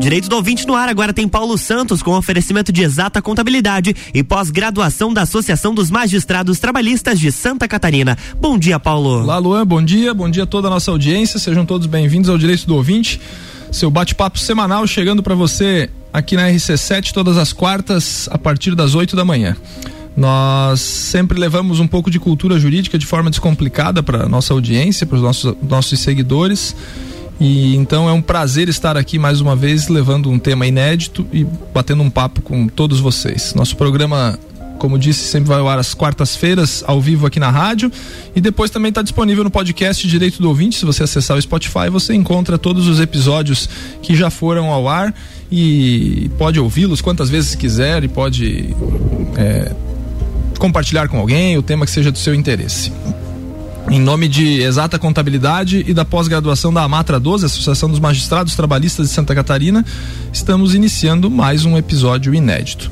Direito do ouvinte no ar agora tem Paulo Santos com oferecimento de exata contabilidade e pós-graduação da Associação dos Magistrados Trabalhistas de Santa Catarina. Bom dia, Paulo. Olá, Luan, bom dia, bom dia a toda a nossa audiência. Sejam todos bem-vindos ao Direito do Ouvinte, seu bate-papo semanal chegando para você aqui na RC7 todas as quartas a partir das 8 da manhã. Nós sempre levamos um pouco de cultura jurídica de forma descomplicada para nossa audiência, para os nossos, nossos seguidores. E então é um prazer estar aqui mais uma vez levando um tema inédito e batendo um papo com todos vocês. Nosso programa, como disse, sempre vai ao ar às quartas-feiras, ao vivo aqui na rádio. E depois também está disponível no podcast Direito do Ouvinte. Se você acessar o Spotify, você encontra todos os episódios que já foram ao ar e pode ouvi-los quantas vezes quiser e pode é, compartilhar com alguém o tema que seja do seu interesse. Em nome de Exata Contabilidade e da pós-graduação da Amatra 12, Associação dos Magistrados Trabalhistas de Santa Catarina, estamos iniciando mais um episódio inédito.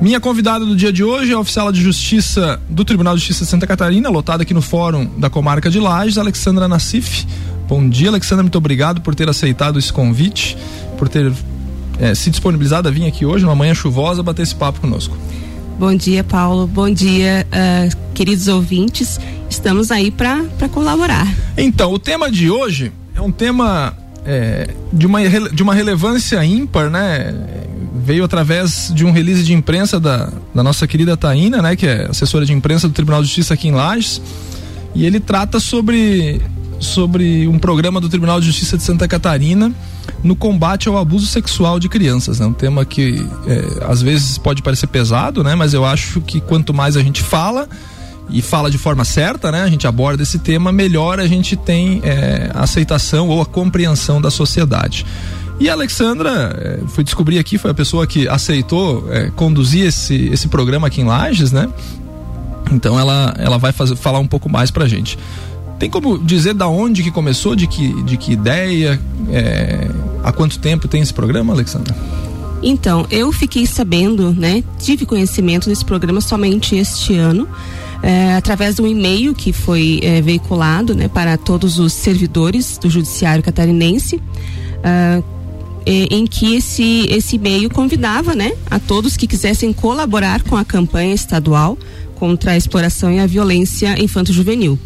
Minha convidada do dia de hoje é a oficial de justiça do Tribunal de Justiça de Santa Catarina, lotada aqui no Fórum da Comarca de Lages, Alexandra Nassif. Bom dia, Alexandra, muito obrigado por ter aceitado esse convite, por ter é, se disponibilizado a vir aqui hoje, numa manhã chuvosa, bater esse papo conosco. Bom dia, Paulo. Bom dia, uh, queridos ouvintes. Estamos aí para colaborar. Então, o tema de hoje é um tema é, de, uma, de uma relevância ímpar, né? Veio através de um release de imprensa da, da nossa querida Taína, né? Que é assessora de imprensa do Tribunal de Justiça aqui em Lages. E ele trata sobre, sobre um programa do Tribunal de Justiça de Santa Catarina no combate ao abuso sexual de crianças, né? Um tema que é, às vezes pode parecer pesado, né? Mas eu acho que quanto mais a gente fala e fala de forma certa, né? A gente aborda esse tema, melhor a gente tem é, a aceitação ou a compreensão da sociedade. E a Alexandra, é, fui descobrir aqui, foi a pessoa que aceitou é, conduzir esse, esse programa aqui em Lages, né? Então ela, ela vai fazer, falar um pouco mais pra gente. Tem como dizer da onde que começou, de que, de que ideia, é, há quanto tempo tem esse programa, Alexandra? Então, eu fiquei sabendo, né? Tive conhecimento desse programa somente este ano. É, através de um e-mail que foi é, veiculado né, para todos os servidores do Judiciário Catarinense, é, em que esse, esse e-mail convidava né, a todos que quisessem colaborar com a campanha estadual contra a exploração e a violência infanto-juvenil.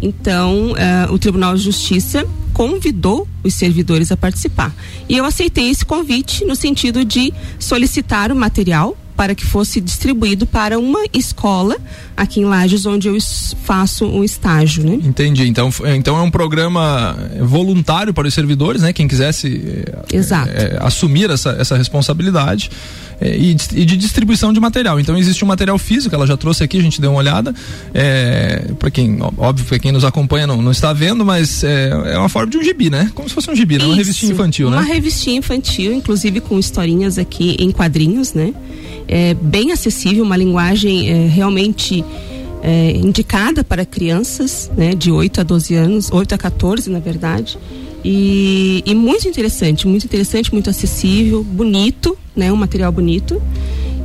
Então, uh, o Tribunal de Justiça convidou os servidores a participar. E eu aceitei esse convite no sentido de solicitar o material para que fosse distribuído para uma escola aqui em Lages, onde eu faço um estágio, né? Entendi. Então, então é um programa voluntário para os servidores, né? Quem quisesse é, é, assumir essa, essa responsabilidade é, e, e, de distribuição de material. Então existe um material físico, ela já trouxe aqui, a gente deu uma olhada. É, para quem, óbvio, para quem nos acompanha não, não está vendo, mas é, é, uma forma de um gibi, né? Como se fosse um gibi, né? Uma revistinha infantil, uma né? Uma revistinha infantil, inclusive com historinhas aqui em quadrinhos, né? É bem acessível, uma linguagem é, realmente é, indicada para crianças, né? De 8 a 12 anos, 8 a 14, na verdade. E, e muito interessante, muito interessante, muito acessível, bonito, né? Um material bonito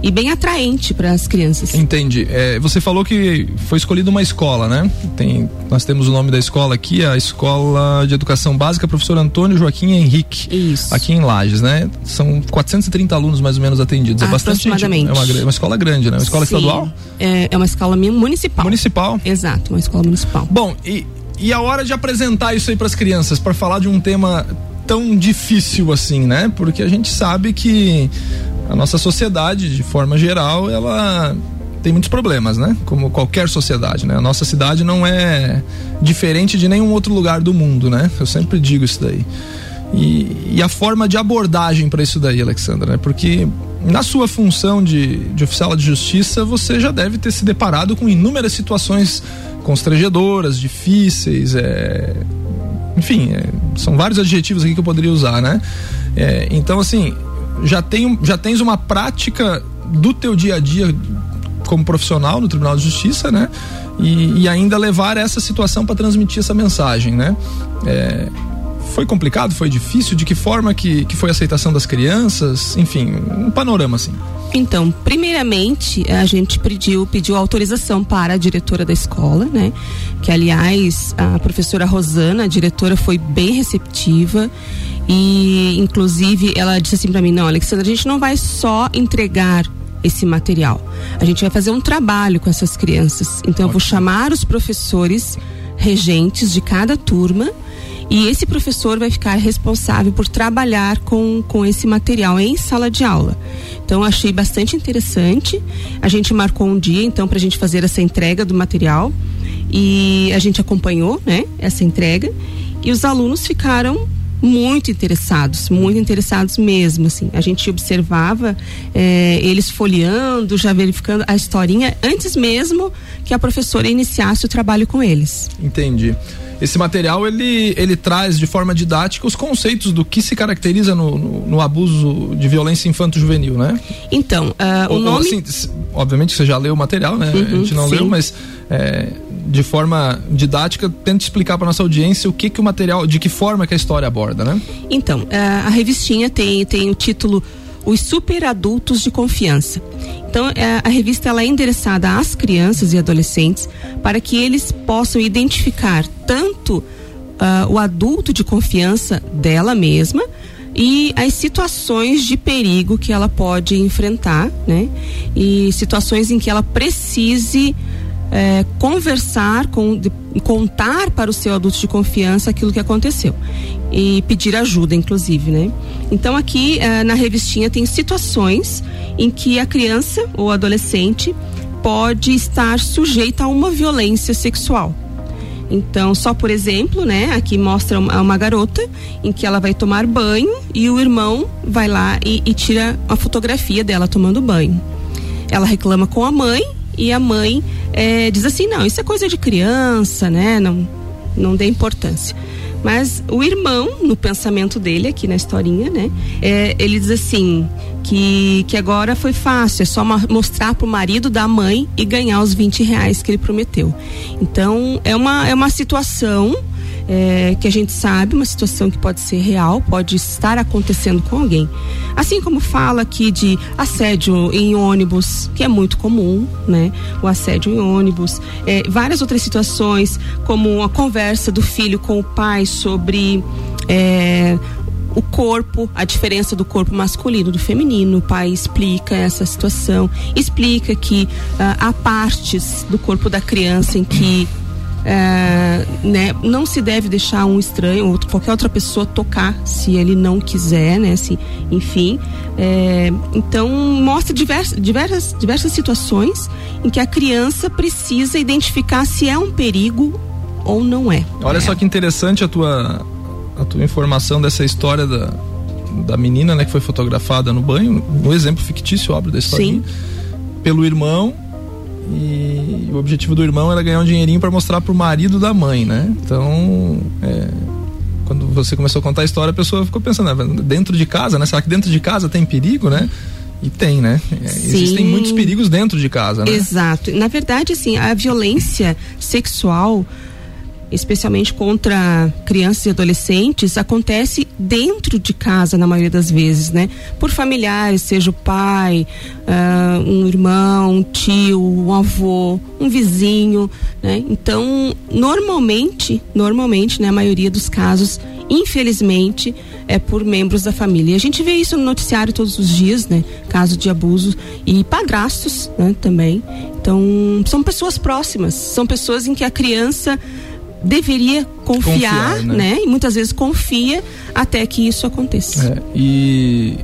e bem atraente para as crianças. Entendi. É, você falou que foi escolhida uma escola, né? Tem, nós temos o nome da escola aqui, a Escola de Educação Básica Professor Antônio Joaquim Henrique. Isso. Aqui em Lages, né? São 430 alunos mais ou menos atendidos. É bastante gente. É uma, uma escola grande, né? Uma escola Sim. estadual? É, é uma escola municipal. Municipal. Exato, uma escola municipal. Bom, e e a hora de apresentar isso aí para as crianças, para falar de um tema tão difícil assim, né? Porque a gente sabe que a nossa sociedade, de forma geral, ela tem muitos problemas, né? Como qualquer sociedade, né? A nossa cidade não é diferente de nenhum outro lugar do mundo, né? Eu sempre digo isso daí. E, e a forma de abordagem para isso daí, Alexandra, né? Porque na sua função de, de oficial de justiça, você já deve ter se deparado com inúmeras situações constrangedoras, difíceis, é, enfim, é, são vários adjetivos aqui que eu poderia usar, né? É, então, assim, já, tem, já tens uma prática do teu dia a dia como profissional no Tribunal de Justiça, né? E, e ainda levar essa situação para transmitir essa mensagem, né? É, foi complicado, foi difícil? De que forma que, que foi a aceitação das crianças? Enfim, um panorama assim. Então, primeiramente, a gente pediu, pediu autorização para a diretora da escola, né? Que, aliás, a professora Rosana, a diretora, foi bem receptiva e, inclusive, ela disse assim para mim: não, Alexandra, a gente não vai só entregar esse material. A gente vai fazer um trabalho com essas crianças. Então, eu vou chamar os professores regentes de cada turma e esse professor vai ficar responsável por trabalhar com, com esse material em sala de aula. Então, achei bastante interessante. A gente marcou um dia, então, para a gente fazer essa entrega do material. E a gente acompanhou, né, essa entrega. E os alunos ficaram muito interessados, muito interessados mesmo, assim. A gente observava é, eles folheando, já verificando a historinha antes mesmo que a professora iniciasse o trabalho com eles. Entendi esse material ele, ele traz de forma didática os conceitos do que se caracteriza no, no, no abuso de violência infanto-juvenil, né? Então, uh, o nome... Assim, obviamente você já leu o material, né? Uhum, a gente não sim. leu, mas é, de forma didática, tenta explicar para nossa audiência o que que o material, de que forma que a história aborda, né? Então, uh, a revistinha tem, tem o título Os Super Adultos de Confiança. Então, é, a revista ela é endereçada às crianças e adolescentes para que eles possam identificar tanto uh, o adulto de confiança dela mesma e as situações de perigo que ela pode enfrentar, né? E situações em que ela precise é, conversar com de, contar para o seu adulto de confiança aquilo que aconteceu. E pedir ajuda inclusive né? Então aqui é, na revistinha tem situações em que a criança ou adolescente pode estar sujeita a uma violência sexual. Então, só por exemplo, né, aqui mostra uma, uma, garota em que ela vai tomar banho e o irmão vai lá e, e tira a fotografia dela tomando banho. Ela reclama com a mãe e a mãe é, diz assim, não, isso é coisa de criança, né? Não, não dê importância. Mas o irmão, no pensamento dele, aqui na historinha, né? É, ele diz assim: que, que agora foi fácil, é só mostrar pro marido da mãe e ganhar os 20 reais que ele prometeu. Então, é uma, é uma situação é, que a gente sabe, uma situação que pode ser real, pode estar acontecendo com alguém. Assim como fala aqui de assédio em ônibus, que é muito comum, né? O assédio em ônibus, é, várias outras situações, como a conversa do filho com o pai sobre é, o corpo, a diferença do corpo masculino do feminino. O pai explica essa situação, explica que uh, há partes do corpo da criança em que é, né, não se deve deixar um estranho ou qualquer outra pessoa tocar se ele não quiser, né? Se, enfim, é, então mostra diversas, diversas, diversas situações em que a criança precisa identificar se é um perigo ou não é. Olha só que interessante a tua a tua informação dessa história da, da menina, né, que foi fotografada no banho, um exemplo fictício, óbvio da história. Pelo irmão e o objetivo do irmão era ganhar um dinheirinho para mostrar pro marido da mãe, né? Então, é, quando você começou a contar a história, a pessoa ficou pensando, né? dentro de casa, né? Será que dentro de casa tem perigo, né? E tem, né? É, existem muitos perigos dentro de casa, né? Exato. Na verdade, assim, a violência sexual especialmente contra crianças e adolescentes, acontece dentro de casa na maioria das vezes, né? Por familiares, seja o pai, uh, um irmão, um tio, um avô, um vizinho, né? Então, normalmente, normalmente, né, a maioria dos casos, infelizmente, é por membros da família. E a gente vê isso no noticiário todos os dias, né? Casos de abuso e padrastos, né, também. Então, são pessoas próximas, são pessoas em que a criança deveria confiar, confiar né? né? E muitas vezes confia até que isso aconteça. É, e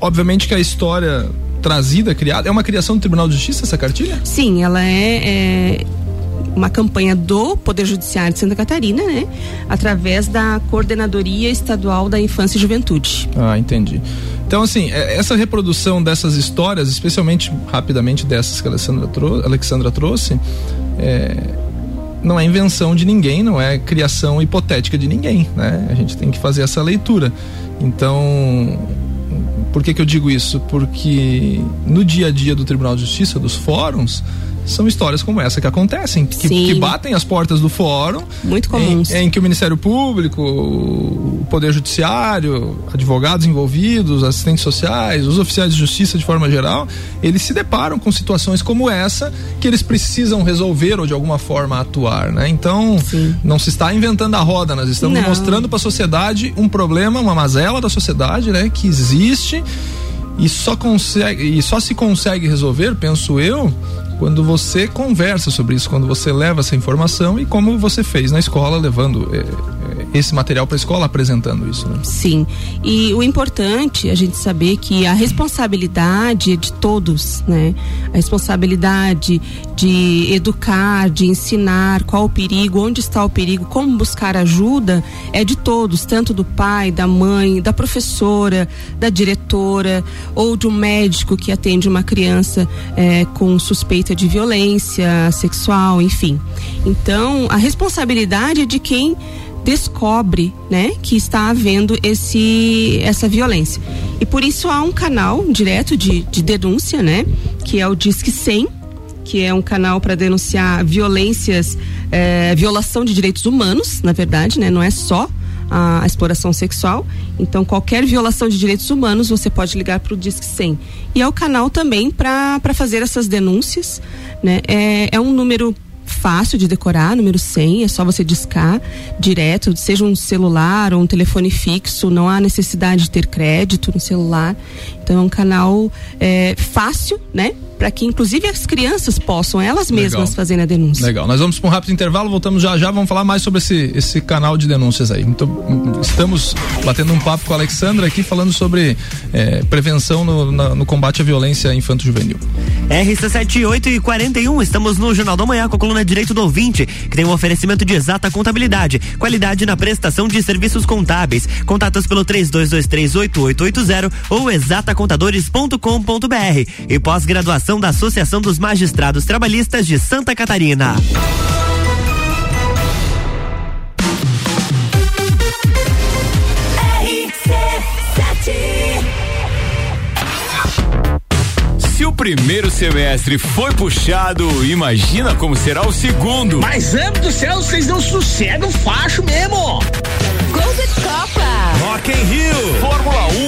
obviamente que a história trazida, criada, é uma criação do Tribunal de Justiça essa cartilha? Sim, ela é, é uma campanha do Poder Judiciário de Santa Catarina, né? Através da Coordenadoria Estadual da Infância e Juventude. Ah, entendi. Então, assim, é, essa reprodução dessas histórias, especialmente rapidamente dessas que a Alexandra, trou Alexandra trouxe, é, não é invenção de ninguém, não é criação hipotética de ninguém, né? A gente tem que fazer essa leitura. Então, por que que eu digo isso? Porque no dia a dia do Tribunal de Justiça, dos fóruns, são histórias como essa que acontecem, que, que batem as portas do fórum. Muito comuns. Em, em, que o Ministério Público, o Poder Judiciário, advogados envolvidos, assistentes sociais, os oficiais de justiça de forma geral, eles se deparam com situações como essa que eles precisam resolver ou de alguma forma atuar, né? Então, Sim. não se está inventando a roda, nós estamos não. mostrando para a sociedade um problema, uma mazela da sociedade, né, que existe e só consegue e só se consegue resolver, penso eu, quando você conversa sobre isso, quando você leva essa informação e como você fez na escola, levando é, esse material para a escola apresentando isso. Né? Sim. E o importante é a gente saber que a responsabilidade é de todos, né? A responsabilidade de educar, de ensinar qual o perigo, onde está o perigo, como buscar ajuda é de todos, tanto do pai, da mãe, da professora, da diretora ou de um médico que atende uma criança é, com suspeita de violência sexual, enfim. Então, a responsabilidade é de quem descobre, né, que está havendo esse essa violência. E por isso há um canal direto de, de denúncia, né, que é o Disque 100, que é um canal para denunciar violências, eh, violação de direitos humanos, na verdade, né, não é só a, a, exploração sexual. Então, qualquer violação de direitos humanos, você pode ligar para o Disque 100. E é o canal também para fazer essas denúncias. Né? É, é um número fácil de decorar, número 100, é só você discar direto, seja um celular ou um telefone fixo, não há necessidade de ter crédito no celular. Então é um canal é, fácil, né? Para que inclusive as crianças possam elas mesmas Legal. fazerem a denúncia. Legal. Nós vamos para um rápido intervalo, voltamos já já, vamos falar mais sobre esse, esse canal de denúncias aí. Então, estamos batendo um papo com a Alexandra aqui falando sobre é, prevenção no, na, no combate à violência infanto-juvenil. RC78 e 41, estamos no Jornal da Manhã com a coluna Direito do Ouvinte, que tem um oferecimento de exata contabilidade, qualidade na prestação de serviços contábeis. Contatos pelo 32238880 ou exatacontadores.com.br e pós-graduação da Associação dos Magistrados Trabalhistas de Santa Catarina. Se o primeiro semestre foi puxado, imagina como será o segundo. Mas, amo do céu, vocês não sossegam facho mesmo. Golden Copa. Rock in Rio. Fórmula 1.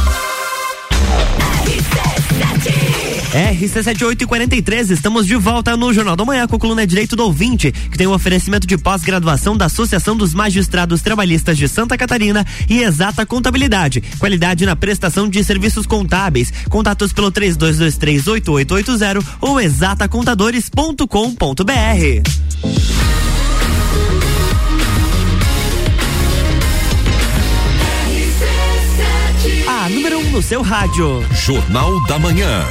RC7843, estamos de volta no Jornal da Manhã com a coluna Direito do Ouvinte, que tem o um oferecimento de pós-graduação da Associação dos Magistrados Trabalhistas de Santa Catarina e Exata Contabilidade. Qualidade na prestação de serviços contábeis. Contatos pelo 32238880 ou exatacontadores.com.br. A número 1 um no seu rádio. Jornal da Manhã.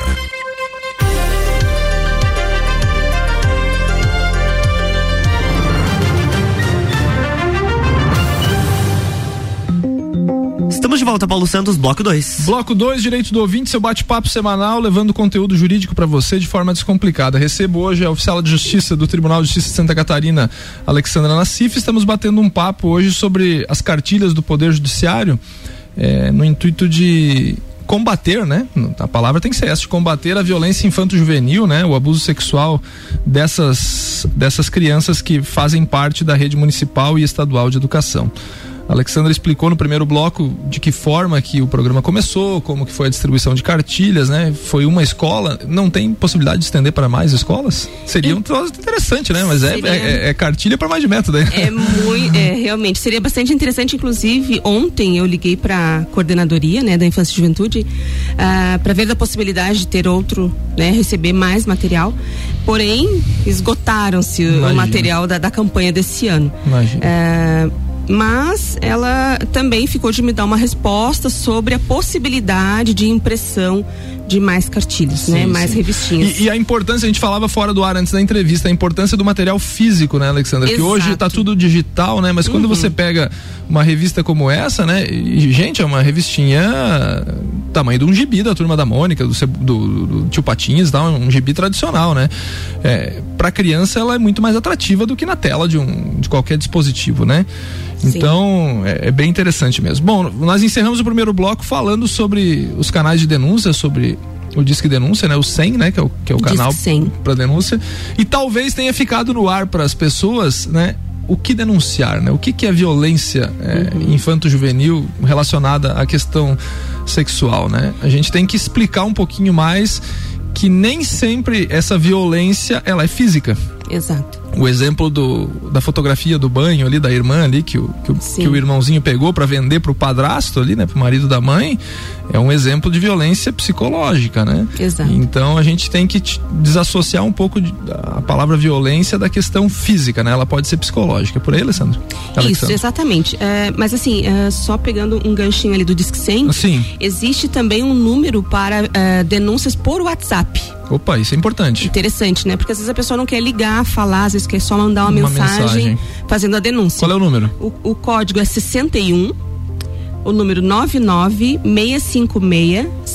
Estamos de volta, Paulo Santos, bloco 2. Bloco 2, direito do ouvinte, seu bate-papo semanal, levando conteúdo jurídico para você de forma descomplicada. Recebo hoje a oficial de justiça do Tribunal de Justiça de Santa Catarina, Alexandra Nassif. Estamos batendo um papo hoje sobre as cartilhas do Poder Judiciário, é, no intuito de combater, né? A palavra tem que ser essa, combater a violência infanto-juvenil, né? O abuso sexual dessas, dessas crianças que fazem parte da rede municipal e estadual de educação. Alexandra explicou no primeiro bloco de que forma que o programa começou, como que foi a distribuição de cartilhas, né? Foi uma escola, não tem possibilidade de estender para mais escolas? Seria um troço interessante, né? Mas é, é, é, cartilha para mais de método, né? É muito, é, realmente, seria bastante interessante, inclusive, ontem eu liguei para a coordenadoria, né, da Infância e Juventude, uh, ah, para ver a possibilidade de ter outro, né, receber mais material, porém, esgotaram-se o material da, da campanha desse ano. Imagina. Uh, mas ela também ficou de me dar uma resposta sobre a possibilidade de impressão de mais cartilhas, sim, né? Mais sim. revistinhas. E, e, a importância, a gente falava fora do ar antes da entrevista, a importância do material físico, né, Alexandra? Exato. Que hoje está tudo digital, né? Mas quando uhum. você pega uma revista como essa, né? E, gente, é uma revistinha tamanho de um gibi da turma da Mônica, do, do, do tio Patinhas, tá? um gibi tradicional, né? É, para criança ela é muito mais atrativa do que na tela de, um, de qualquer dispositivo, né? Então, é, é, bem interessante mesmo. Bom, nós encerramos o primeiro bloco falando sobre os canais de denúncia, sobre o Disque Denúncia, né? O 100, né? Que é o, que é o canal para denúncia. E talvez tenha ficado no ar para as pessoas, né? O que denunciar, né? O que, que é violência é, uhum. infanto-juvenil relacionada à questão sexual, né? A gente tem que explicar um pouquinho mais que nem sempre essa violência ela é física. Exato o exemplo do, da fotografia do banho ali da irmã ali que o, que o, que o irmãozinho pegou para vender pro padrasto ali, né, pro marido da mãe, é um exemplo de violência psicológica, né? Exato. Então a gente tem que desassociar um pouco de, a palavra violência da questão física, né? Ela pode ser psicológica. Por aí, Alessandro? Isso, exatamente. É, mas assim, é, só pegando um ganchinho ali do Disque 100, Sim. existe também um número para é, denúncias por WhatsApp. Opa, isso é importante. Interessante, né? Porque às vezes a pessoa não quer ligar, falar, às vezes quer só mandar uma, uma mensagem, mensagem, fazendo a denúncia. Qual é o número? O, o código é 61 o número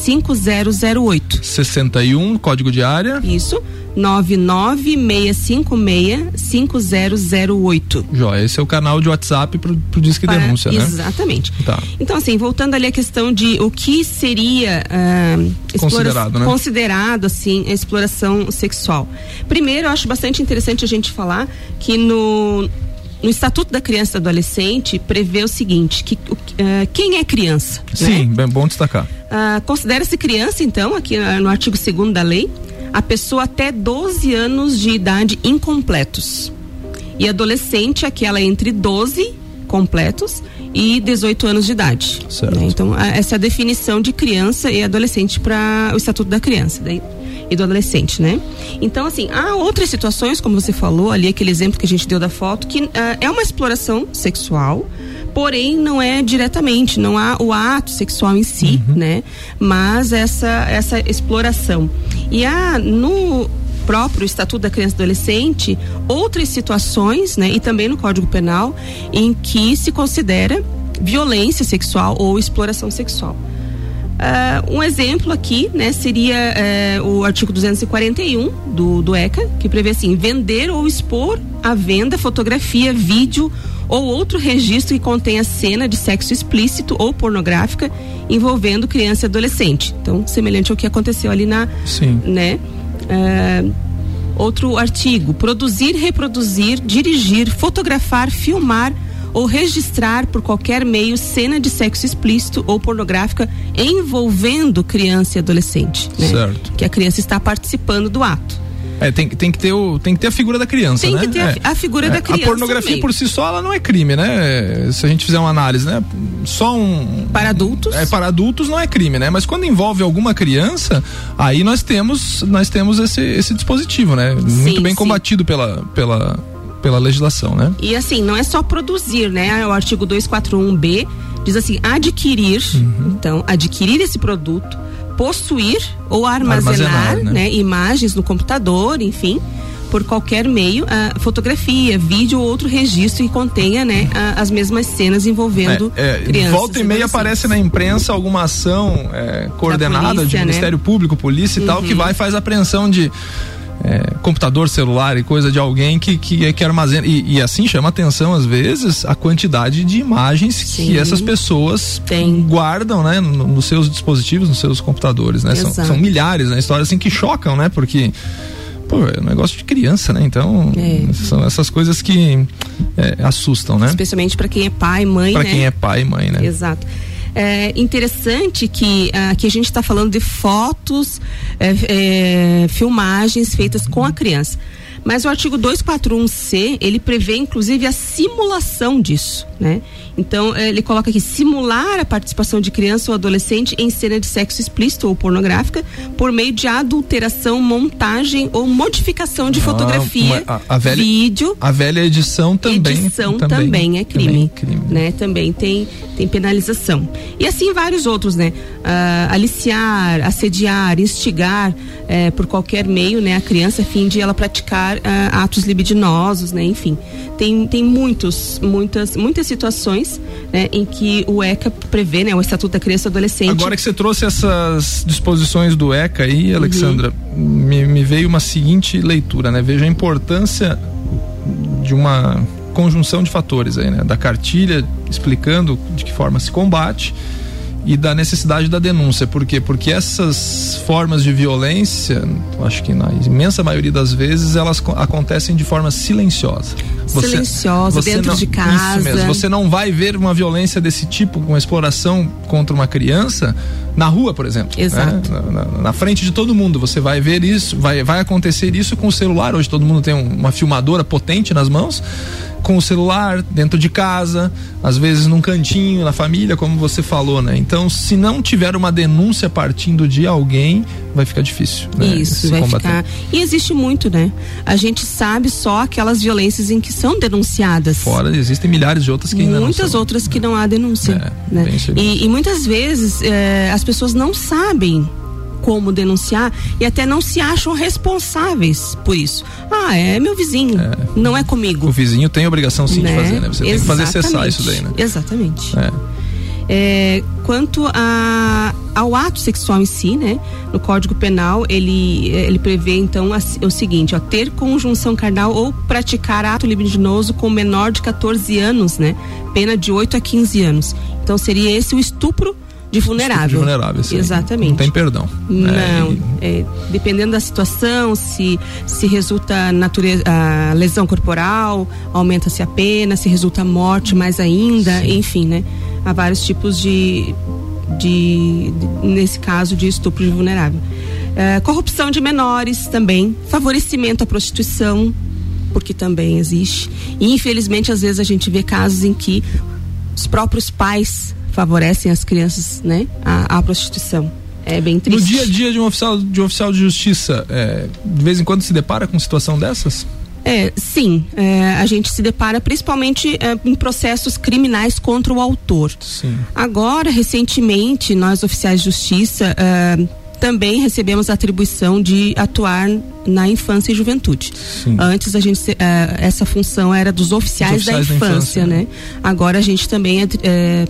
996565008. 61, código de área. Isso. 996565008. Joia, esse é o canal de WhatsApp pro, pro Disque Para, Denúncia, né? Exatamente. Tá. Então, assim, voltando ali à questão de o que seria uh, considerado, né? considerado, assim, a exploração sexual. Primeiro, eu acho bastante interessante a gente falar que no no Estatuto da Criança e do Adolescente prevê o seguinte, que uh, quem é criança? Sim, né? bem bom destacar. Uh, Considera-se criança, então, aqui uh, no artigo 2 da lei, a pessoa até 12 anos de idade incompletos. E adolescente, aquela entre 12 completos e 18 anos de idade. Certo. Né? Então, essa é a definição de criança e adolescente para o Estatuto da Criança. Daí, e do adolescente, né? Então, assim, há outras situações, como você falou ali, aquele exemplo que a gente deu da foto, que uh, é uma exploração sexual, porém não é diretamente, não há o ato sexual em si, uhum. né? Mas essa, essa exploração. E há no próprio Estatuto da Criança e Adolescente outras situações, né? E também no Código Penal, em que se considera violência sexual ou exploração sexual. Uh, um exemplo aqui, né, seria uh, o artigo 241 do, do ECA, que prevê assim: vender ou expor à venda fotografia, vídeo ou outro registro que contenha cena de sexo explícito ou pornográfica envolvendo criança e adolescente. Então, semelhante ao que aconteceu ali na, Sim. né? Uh, outro artigo: produzir, reproduzir, dirigir, fotografar, filmar ou registrar por qualquer meio cena de sexo explícito ou pornográfica envolvendo criança e adolescente. Né? Certo. Que a criança está participando do ato. É, tem, tem, que ter o, tem que ter a figura da criança, tem né? Tem que ter é. a, a, figura é. da criança. A pornografia também. por si só, ela não é crime, né? Se a gente fizer uma análise, né? Só um. Para adultos? É, para adultos não é crime, né? Mas quando envolve alguma criança, aí nós temos, nós temos esse, esse dispositivo, né? Sim, Muito bem sim. combatido pela, pela, pela legislação, né? E assim, não é só produzir, né? O artigo 241B diz assim: adquirir, uhum. então, adquirir esse produto, possuir ou armazenar, armazenar né? né? imagens no computador, enfim, por qualquer meio, a fotografia, vídeo ou outro registro que contenha, né, a, as mesmas cenas envolvendo é, é, crianças. Volta e meia aparece na imprensa alguma ação é, coordenada polícia, de né? Ministério Público, polícia e uhum. tal, que uhum. vai e faz apreensão de é, computador celular e coisa de alguém que, que, que armazena. E, e, assim chama atenção, às vezes, a quantidade de imagens Sim. que essas pessoas Tem. guardam, né, no, nos seus dispositivos, nos seus computadores, né? São, são, milhares, né? Histórias assim que chocam, né? Porque. Pô, é um negócio de criança, né? Então, é. são essas coisas que é, assustam, né? Especialmente para quem é pai, mãe, pra né? quem é pai e mãe, né? Exato é interessante que aqui a gente está falando de fotos, é, é, filmagens feitas com a criança. Mas o artigo 241C, ele prevê inclusive a simulação disso, né? Então, ele coloca aqui simular a participação de criança ou adolescente em cena de sexo explícito ou pornográfica por meio de adulteração, montagem ou modificação de ah, fotografia, a, a velha, vídeo. A velha edição também. Edição também, também é crime, também, é crime, né? Também tem tem penalização. E assim vários outros, né? Uh, aliciar, assediar, instigar eh, por qualquer meio, né? A criança a fim de ela praticar uh, atos libidinosos, né? Enfim, tem tem muitos, muitas, muitas situações né, em que o ECA prevê, né? O Estatuto da Criança e Adolescente. Agora que você trouxe essas disposições do ECA aí. Alexandra, uhum. me, me veio uma seguinte leitura, né? Veja a importância de uma conjunção de fatores aí, né? Da cartilha explicando de que forma se combate e da necessidade da denúncia. Por quê? Porque essas formas de violência, acho que na imensa maioria das vezes, elas acontecem de forma silenciosa. Você, silenciosa, você dentro não, de casa. Isso mesmo. Você não vai ver uma violência desse tipo, com exploração contra uma criança, na rua, por exemplo. Né? Exato. Né? Na, na, na, frente de todo mundo. Você vai ver isso, vai, vai acontecer isso com o celular. Hoje todo mundo tem um, uma filmadora potente nas mãos com o celular dentro de casa, às vezes num cantinho, na família, como você falou, né? Então, se não tiver uma denúncia partindo de alguém, vai ficar difícil. Né? Isso, vai combater. ficar. E existe muito, né? A gente sabe só aquelas violências em que são denunciadas. Fora, existem milhares de outras que ainda Muitas não outras que não há denúncia. É, né? E, e, muitas vezes é, as pessoas não sabem como denunciar e até não se acham responsáveis por isso. Ah, é meu vizinho, é. não é comigo. O vizinho tem a obrigação sim né? de fazer, né? Você Exatamente. tem que fazer cessar isso daí, né? Exatamente. É. É, quanto a, ao ato sexual em si, né? No Código Penal, ele, ele prevê então a, o seguinte, ó, ter conjunção carnal ou praticar ato libidinoso com menor de 14 anos, né? Pena de 8 a 15 anos. Então seria esse o estupro de vulnerável. De vulnerável, sim. Exatamente. Não tem perdão. Né? Não. É, dependendo da situação, se, se resulta natureza, a lesão corporal, aumenta-se a pena, se resulta morte mais ainda, sim. enfim, né? Há vários tipos de, de, de, nesse caso, de estupro de vulnerável. É, corrupção de menores também, favorecimento à prostituição, porque também existe. E infelizmente, às vezes a gente vê casos em que os próprios pais favorecem as crianças, né, à, à prostituição. É bem triste. No dia a dia de um oficial de, um oficial de justiça, é, de vez em quando se depara com situação dessas? É, sim, é, a gente se depara principalmente é, em processos criminais contra o autor. Sim. Agora, recentemente, nós oficiais de justiça é, também recebemos a atribuição de atuar na infância e juventude. Sim. Antes a gente uh, essa função era dos oficiais, oficiais da, infância, da, infância, né? Agora a gente também é, é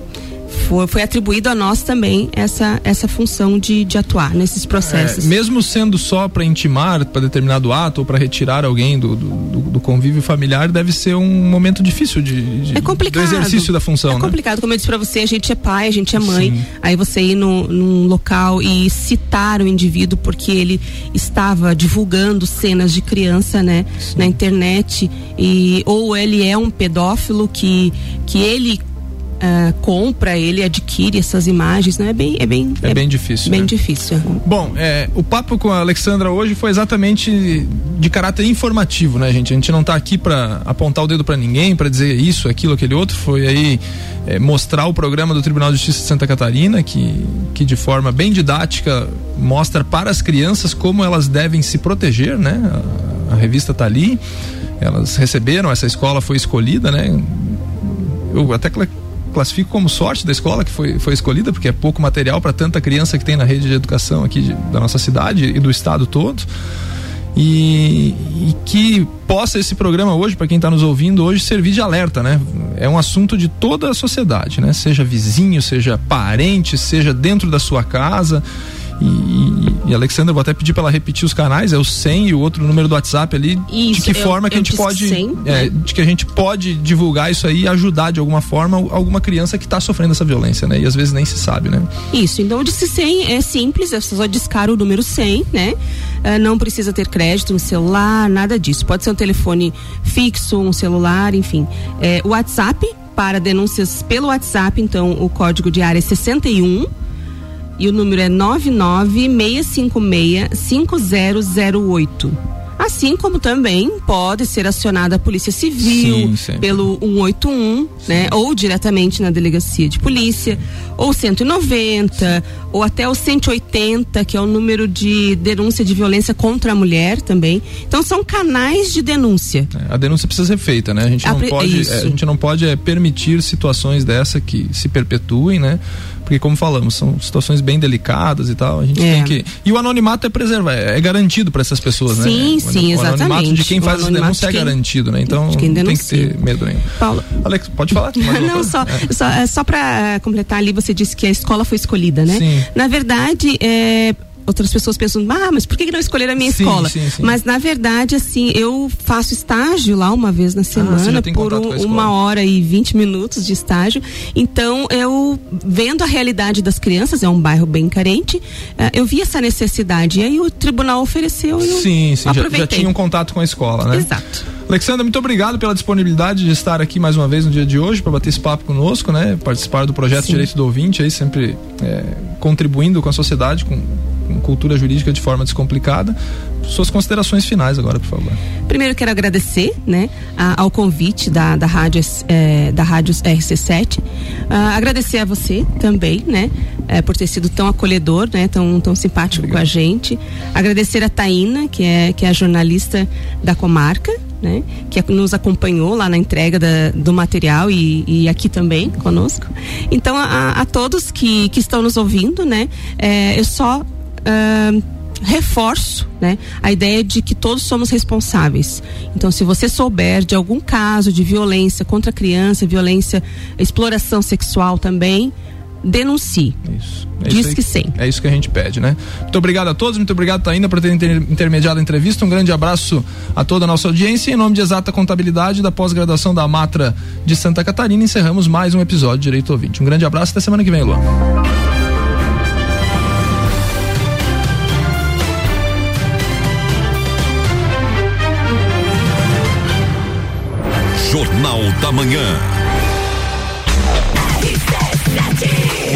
foi, foi atribuído a nós também essa, essa função de, de atuar nesses processos. É, mesmo sendo só para intimar para determinado ato ou para retirar alguém do, do, do, convívio familiar, deve ser um momento difícil de, de é complicado. do exercício da função. É né? complicado, como eu disse para você, a gente é pai, a gente é mãe. Sim. Aí você ir no, num local e citar o indivíduo porque ele estava divulgando cenas de criança, né, Sim. na internet e ou ele é um pedófilo que que ele uh, compra, ele adquire essas imagens, né? É bem, é bem, é, é bem difícil. Bem né? difícil. Bom, é, o papo com a Alexandra hoje foi exatamente de caráter informativo, né, gente? A gente não está aqui para apontar o dedo para ninguém, para dizer isso, aquilo, aquele outro. Foi aí é, mostrar o programa do Tribunal de Justiça de Santa Catarina, que, que de forma bem didática mostra para as crianças como elas devem se proteger, né? A, a revista está ali. Elas receberam, essa escola foi escolhida, né? Eu até classifico como sorte da escola que foi, foi escolhida, porque é pouco material para tanta criança que tem na rede de educação aqui de, da nossa cidade e do estado todo. e, e que possa esse programa hoje, para quem está nos ouvindo hoje, servir de alerta, né? É um assunto de toda a sociedade, né? Seja vizinho, seja parente, seja dentro da sua casa. E, e, Alexandra, vou até pedir para ela repetir os canais, é o 100 e o outro número do WhatsApp ali. Isso, de que eu, forma que a gente pode. 100, é, né? De que a gente pode divulgar isso aí e ajudar de alguma forma alguma criança que está sofrendo essa violência, né? E às vezes nem se sabe, né? Isso, então o Disque 100 é simples, é só discar o número 100, né? Uh, não precisa ter crédito no celular, nada disso. Pode ser um telefone fixo, um celular, enfim. É, o WhatsApp, para denúncias pelo WhatsApp, então o código de área é 61 e o número é 996565008. Assim como também pode ser acionada a Polícia Civil sim, pelo 181, sim. né? Ou diretamente na delegacia de polícia, ou 190, ou até o 180, que é o número de denúncia de violência contra a mulher também. Então são canais de denúncia. É, a denúncia precisa ser feita, né? A gente não a, pode, é, a gente não pode é, permitir situações dessa que se perpetuem, né? Porque como falamos, são situações bem delicadas e tal, a gente é. tem que e o anonimato é preservar, é, é garantido para essas pessoas, sim, né? Sim, sim, exatamente. O anonimato de quem faz a denúncia é quem, é garantido, né? Então não tem que ter medo nenhum. Paulo, Alex, pode falar? não, só, é. só, só para completar ali, você disse que a escola foi escolhida, né? Sim. Na verdade, é outras pessoas pensam, ah, mas por que não escolher a minha sim, escola? Sim, sim. Mas na verdade, assim, eu faço estágio lá uma vez na ah, semana ah, por um, uma hora e vinte minutos de estágio. Então, eu vendo a realidade das crianças, é um bairro bem carente, uh, eu vi essa necessidade. E aí o tribunal ofereceu e eu sim, sim, aproveitei. Já, já tinha um contato com a escola, né? Exato. Alexandra, muito obrigado pela disponibilidade de estar aqui mais uma vez no dia de hoje para bater esse papo conosco, né? Participar do projeto Sim. Direito do Ouvinte, aí sempre é, contribuindo com a sociedade, com, cultura jurídica de forma descomplicada. Suas considerações finais agora, por favor. Primeiro quero agradecer, né, a, ao convite da, da rádio é, da rádio RC7, uh, agradecer a você também, né, é, por ter sido tão acolhedor, né, tão tão simpático Obrigado. com a gente. Agradecer a Taína, que é que é a jornalista da comarca, né? Que nos acompanhou lá na entrega da, do material e, e, aqui também conosco. Então, a, a, todos que, que estão nos ouvindo, né? É, eu só uh, reforço né, a ideia de que todos somos responsáveis. Então, se você souber de algum caso de violência contra a criança, violência, exploração sexual também, denuncie. Isso. É Diz isso que sim. É isso que a gente pede, né? Muito obrigado a todos, muito obrigado, Taína, por ter intermediado a entrevista. Um grande abraço a toda a nossa audiência. Em nome de Exata Contabilidade da pós-graduação da Matra de Santa Catarina, encerramos mais um episódio de Direito Ouvinte. Um grande abraço até semana que vem, Luan. Jornal da Manhã.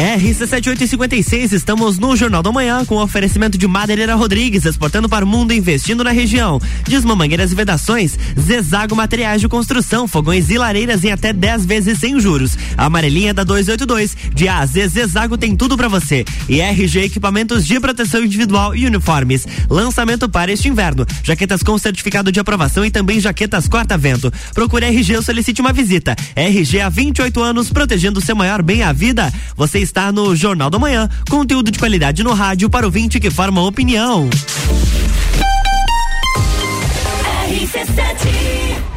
RC7856, estamos no Jornal da Manhã com oferecimento de Madeireira Rodrigues, exportando para o mundo investindo na região. Desmamangueiras e vedações, Zezago Materiais de Construção, fogões e lareiras em até 10 vezes sem juros. Amarelinha da 282, de A a Z, Zezago tem tudo para você. E RG Equipamentos de Proteção Individual e Uniformes. Lançamento para este inverno. Jaquetas com certificado de aprovação e também jaquetas corta-vento. Procure RG ou solicite uma visita. RG há 28 anos, protegendo o seu maior bem a vida. Você está no Jornal da Manhã, conteúdo de qualidade no rádio para o vinte que forma opinião. RC7